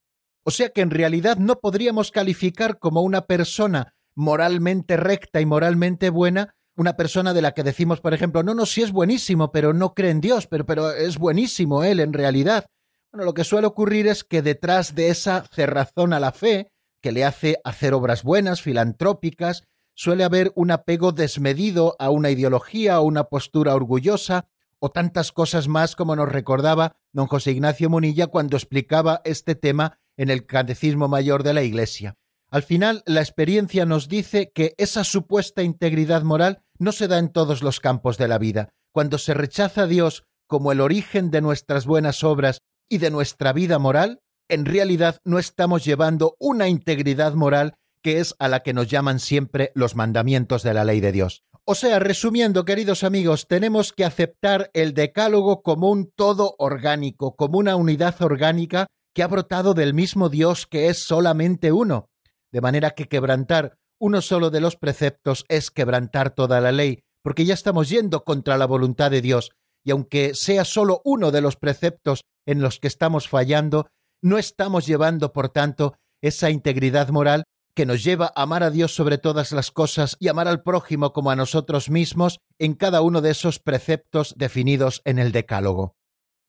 O sea que en realidad no podríamos calificar como una persona moralmente recta y moralmente buena una persona de la que decimos, por ejemplo, no, no, sí es buenísimo, pero no cree en Dios, pero, pero es buenísimo él en realidad. Bueno, lo que suele ocurrir es que detrás de esa cerrazón a la fe, que le hace hacer obras buenas, filantrópicas, suele haber un apego desmedido a una ideología o una postura orgullosa, o tantas cosas más como nos recordaba don José Ignacio Munilla cuando explicaba este tema en el Catecismo Mayor de la Iglesia. Al final, la experiencia nos dice que esa supuesta integridad moral no se da en todos los campos de la vida. Cuando se rechaza a Dios como el origen de nuestras buenas obras y de nuestra vida moral, en realidad no estamos llevando una integridad moral que es a la que nos llaman siempre los mandamientos de la ley de Dios. O sea, resumiendo, queridos amigos, tenemos que aceptar el decálogo como un todo orgánico, como una unidad orgánica que ha brotado del mismo Dios que es solamente uno, de manera que quebrantar uno solo de los preceptos es quebrantar toda la ley, porque ya estamos yendo contra la voluntad de Dios, y aunque sea solo uno de los preceptos en los que estamos fallando, no estamos llevando, por tanto, esa integridad moral que nos lleva a amar a Dios sobre todas las cosas y amar al prójimo como a nosotros mismos en cada uno de esos preceptos definidos en el Decálogo.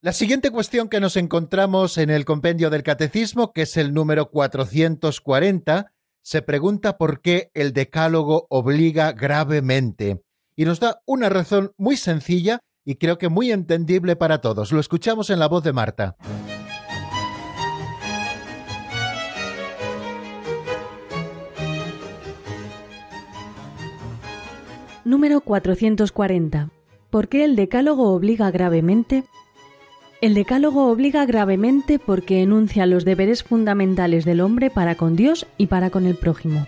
La siguiente cuestión que nos encontramos en el compendio del Catecismo, que es el número 440, se pregunta por qué el Decálogo obliga gravemente. Y nos da una razón muy sencilla y creo que muy entendible para todos. Lo escuchamos en la voz de Marta. Número 440. ¿Por qué el Decálogo obliga gravemente? El decálogo obliga gravemente porque enuncia los deberes fundamentales del hombre para con Dios y para con el prójimo.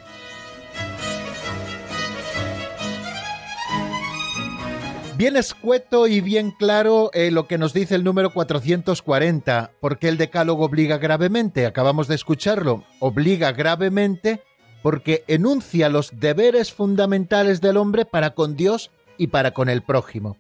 Bien escueto y bien claro eh, lo que nos dice el número 440, porque el decálogo obliga gravemente, acabamos de escucharlo, obliga gravemente porque enuncia los deberes fundamentales del hombre para con Dios y para con el prójimo.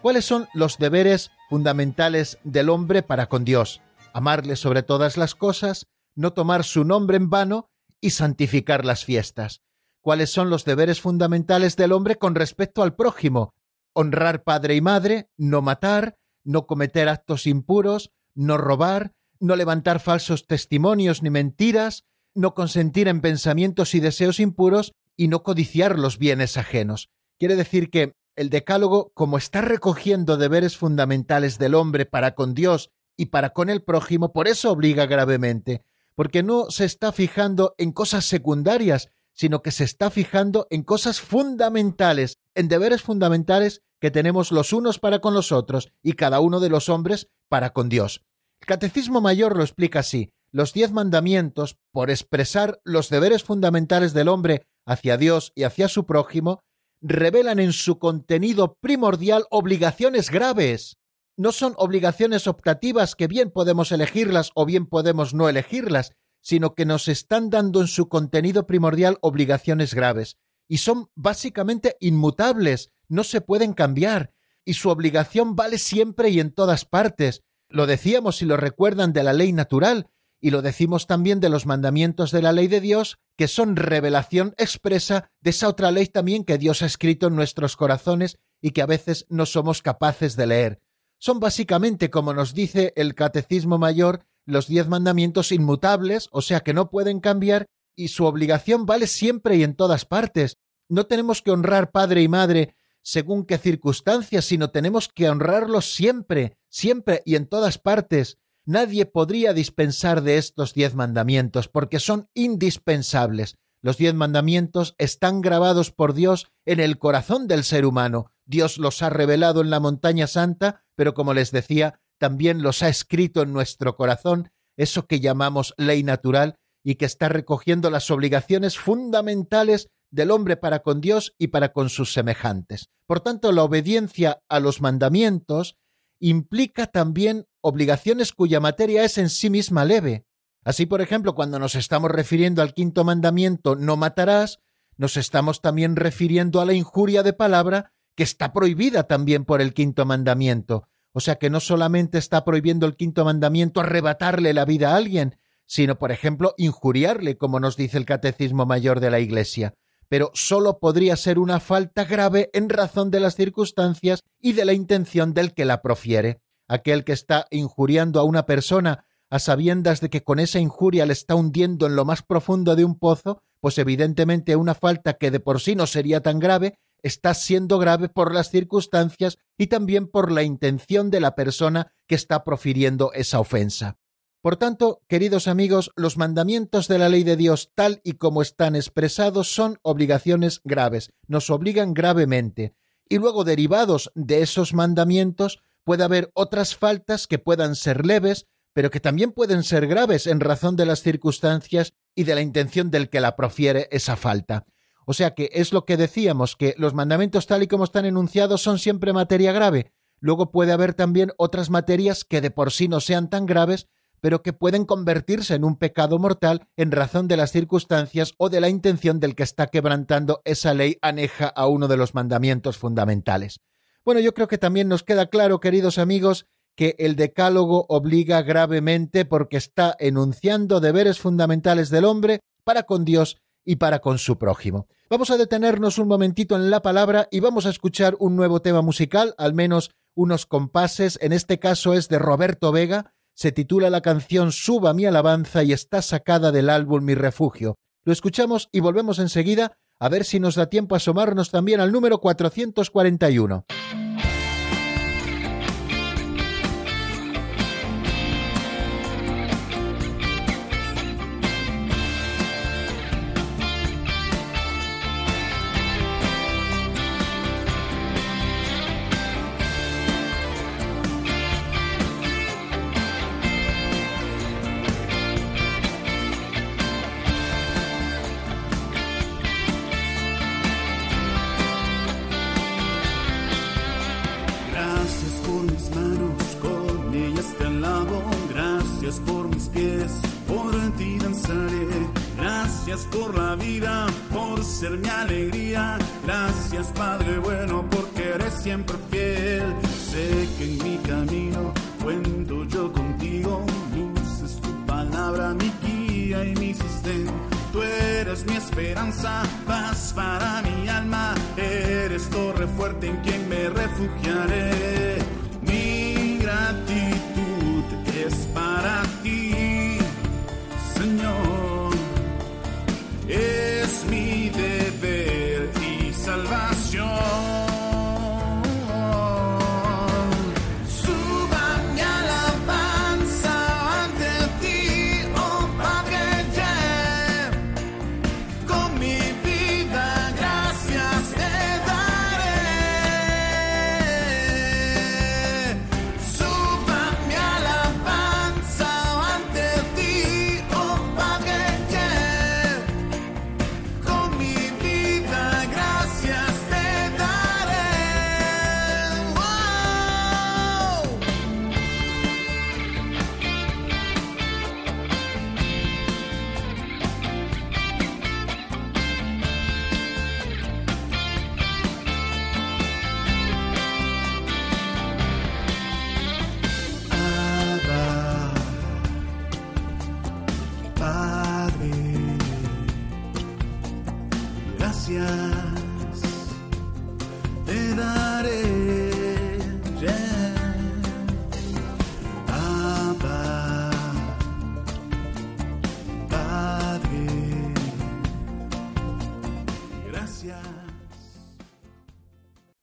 ¿Cuáles son los deberes fundamentales del hombre para con Dios? Amarle sobre todas las cosas, no tomar su nombre en vano y santificar las fiestas. ¿Cuáles son los deberes fundamentales del hombre con respecto al prójimo? Honrar padre y madre, no matar, no cometer actos impuros, no robar, no levantar falsos testimonios ni mentiras, no consentir en pensamientos y deseos impuros y no codiciar los bienes ajenos. Quiere decir que el Decálogo, como está recogiendo deberes fundamentales del hombre para con Dios y para con el prójimo, por eso obliga gravemente, porque no se está fijando en cosas secundarias, sino que se está fijando en cosas fundamentales, en deberes fundamentales que tenemos los unos para con los otros y cada uno de los hombres para con Dios. El Catecismo Mayor lo explica así. Los diez mandamientos, por expresar los deberes fundamentales del hombre hacia Dios y hacia su prójimo, revelan en su contenido primordial obligaciones graves. No son obligaciones optativas que bien podemos elegirlas o bien podemos no elegirlas, sino que nos están dando en su contenido primordial obligaciones graves. Y son básicamente inmutables, no se pueden cambiar. y su obligación vale siempre y en todas partes. Lo decíamos y lo recuerdan de la ley natural, y lo decimos también de los mandamientos de la ley de Dios, que son revelación expresa de esa otra ley también que Dios ha escrito en nuestros corazones y que a veces no somos capaces de leer. Son básicamente, como nos dice el Catecismo Mayor, los diez mandamientos inmutables, o sea que no pueden cambiar, y su obligación vale siempre y en todas partes. No tenemos que honrar padre y madre según qué circunstancias, sino tenemos que honrarlos siempre, siempre y en todas partes. Nadie podría dispensar de estos diez mandamientos, porque son indispensables. Los diez mandamientos están grabados por Dios en el corazón del ser humano. Dios los ha revelado en la montaña santa, pero como les decía, también los ha escrito en nuestro corazón, eso que llamamos ley natural, y que está recogiendo las obligaciones fundamentales del hombre para con Dios y para con sus semejantes. Por tanto, la obediencia a los mandamientos implica también obligaciones cuya materia es en sí misma leve. Así, por ejemplo, cuando nos estamos refiriendo al quinto mandamiento, no matarás, nos estamos también refiriendo a la injuria de palabra que está prohibida también por el quinto mandamiento. O sea que no solamente está prohibiendo el quinto mandamiento arrebatarle la vida a alguien, sino, por ejemplo, injuriarle, como nos dice el Catecismo Mayor de la Iglesia pero sólo podría ser una falta grave en razón de las circunstancias y de la intención del que la profiere. Aquel que está injuriando a una persona a sabiendas de que con esa injuria le está hundiendo en lo más profundo de un pozo, pues evidentemente una falta que de por sí no sería tan grave, está siendo grave por las circunstancias y también por la intención de la persona que está profiriendo esa ofensa. Por tanto, queridos amigos, los mandamientos de la ley de Dios tal y como están expresados son obligaciones graves, nos obligan gravemente. Y luego, derivados de esos mandamientos, puede haber otras faltas que puedan ser leves, pero que también pueden ser graves en razón de las circunstancias y de la intención del que la profiere esa falta. O sea que es lo que decíamos, que los mandamientos tal y como están enunciados son siempre materia grave. Luego puede haber también otras materias que de por sí no sean tan graves, pero que pueden convertirse en un pecado mortal en razón de las circunstancias o de la intención del que está quebrantando esa ley aneja a uno de los mandamientos fundamentales. Bueno, yo creo que también nos queda claro, queridos amigos, que el decálogo obliga gravemente porque está enunciando deberes fundamentales del hombre para con Dios y para con su prójimo. Vamos a detenernos un momentito en la palabra y vamos a escuchar un nuevo tema musical, al menos unos compases, en este caso es de Roberto Vega, se titula la canción Suba mi alabanza y está sacada del álbum Mi refugio. Lo escuchamos y volvemos enseguida a ver si nos da tiempo a asomarnos también al número 441.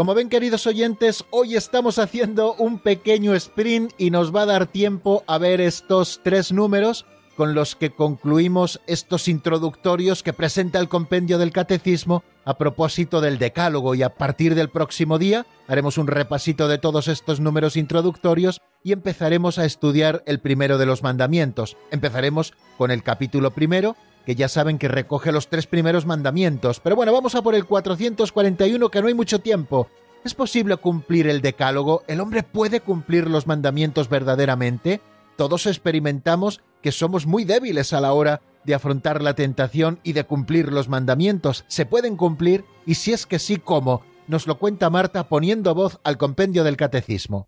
Como ven queridos oyentes, hoy estamos haciendo un pequeño sprint y nos va a dar tiempo a ver estos tres números con los que concluimos estos introductorios que presenta el compendio del catecismo a propósito del decálogo y a partir del próximo día haremos un repasito de todos estos números introductorios y empezaremos a estudiar el primero de los mandamientos. Empezaremos con el capítulo primero que ya saben que recoge los tres primeros mandamientos. Pero bueno, vamos a por el 441, que no hay mucho tiempo. ¿Es posible cumplir el decálogo? ¿El hombre puede cumplir los mandamientos verdaderamente? Todos experimentamos que somos muy débiles a la hora de afrontar la tentación y de cumplir los mandamientos. ¿Se pueden cumplir? Y si es que sí, ¿cómo? Nos lo cuenta Marta poniendo voz al compendio del catecismo.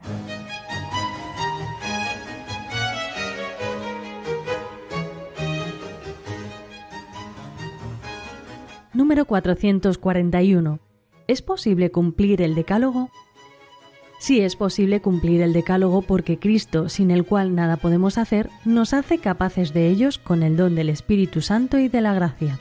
Número 441. ¿Es posible cumplir el decálogo? Sí es posible cumplir el decálogo porque Cristo, sin el cual nada podemos hacer, nos hace capaces de ellos con el don del Espíritu Santo y de la gracia.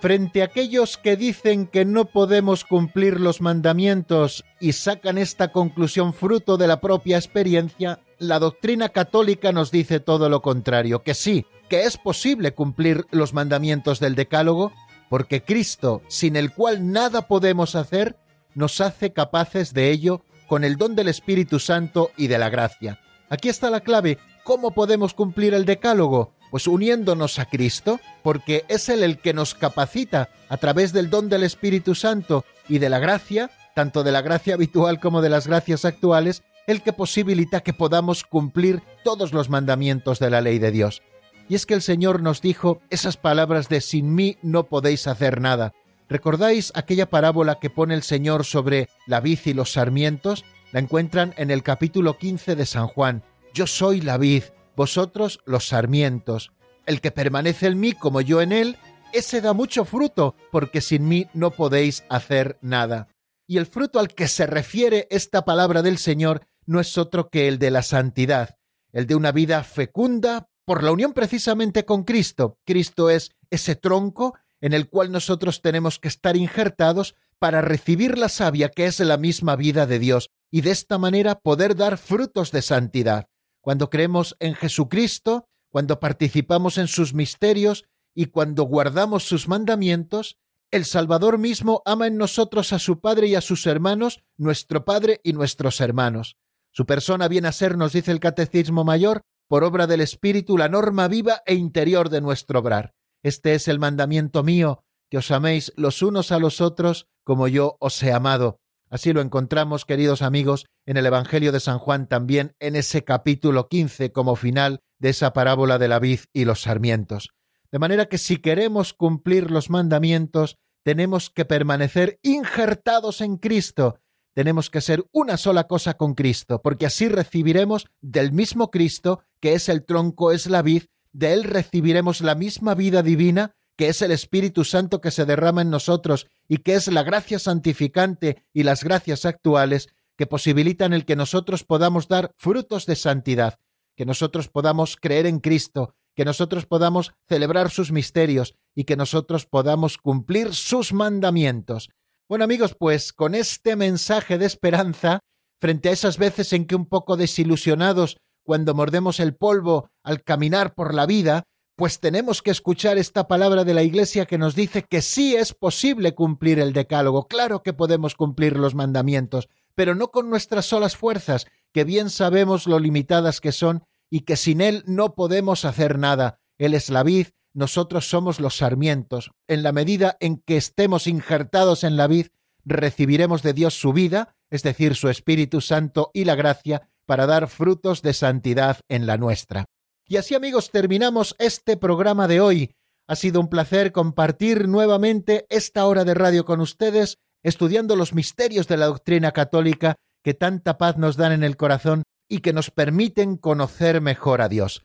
Frente a aquellos que dicen que no podemos cumplir los mandamientos y sacan esta conclusión fruto de la propia experiencia, la doctrina católica nos dice todo lo contrario, que sí, que es posible cumplir los mandamientos del Decálogo, porque Cristo, sin el cual nada podemos hacer, nos hace capaces de ello con el don del Espíritu Santo y de la gracia. Aquí está la clave. ¿Cómo podemos cumplir el Decálogo? Pues uniéndonos a Cristo, porque es Él el que nos capacita a través del don del Espíritu Santo y de la gracia, tanto de la gracia habitual como de las gracias actuales, el que posibilita que podamos cumplir todos los mandamientos de la ley de Dios. Y es que el Señor nos dijo esas palabras de sin mí no podéis hacer nada. ¿Recordáis aquella parábola que pone el Señor sobre la vid y los sarmientos? La encuentran en el capítulo 15 de San Juan. Yo soy la vid, vosotros los sarmientos. El que permanece en mí como yo en él, ese da mucho fruto, porque sin mí no podéis hacer nada. Y el fruto al que se refiere esta palabra del Señor no es otro que el de la santidad, el de una vida fecunda por la unión precisamente con Cristo. Cristo es ese tronco en el cual nosotros tenemos que estar injertados para recibir la savia que es la misma vida de Dios y de esta manera poder dar frutos de santidad. Cuando creemos en Jesucristo, cuando participamos en sus misterios y cuando guardamos sus mandamientos, el Salvador mismo ama en nosotros a su Padre y a sus hermanos, nuestro Padre y nuestros hermanos. Su persona viene a ser, nos dice el Catecismo Mayor, por obra del Espíritu, la norma viva e interior de nuestro obrar. Este es el mandamiento mío, que os améis los unos a los otros como yo os he amado. Así lo encontramos, queridos amigos, en el Evangelio de San Juan también en ese capítulo 15 como final de esa parábola de la vid y los sarmientos. De manera que si queremos cumplir los mandamientos, tenemos que permanecer injertados en Cristo, tenemos que ser una sola cosa con Cristo, porque así recibiremos del mismo Cristo, que es el tronco, es la vid, de él recibiremos la misma vida divina, que es el Espíritu Santo que se derrama en nosotros y que es la gracia santificante y las gracias actuales que posibilitan el que nosotros podamos dar frutos de santidad, que nosotros podamos creer en Cristo, que nosotros podamos celebrar sus misterios y que nosotros podamos cumplir sus mandamientos. Bueno amigos, pues con este mensaje de esperanza, frente a esas veces en que un poco desilusionados cuando mordemos el polvo al caminar por la vida, pues tenemos que escuchar esta palabra de la Iglesia que nos dice que sí es posible cumplir el decálogo, claro que podemos cumplir los mandamientos, pero no con nuestras solas fuerzas, que bien sabemos lo limitadas que son y que sin Él no podemos hacer nada. Él es la vid, nosotros somos los sarmientos. En la medida en que estemos injertados en la vid, recibiremos de Dios su vida, es decir, su Espíritu Santo y la gracia, para dar frutos de santidad en la nuestra. Y así amigos, terminamos este programa de hoy. Ha sido un placer compartir nuevamente esta hora de radio con ustedes estudiando los misterios de la doctrina católica que tanta paz nos dan en el corazón y que nos permiten conocer mejor a Dios.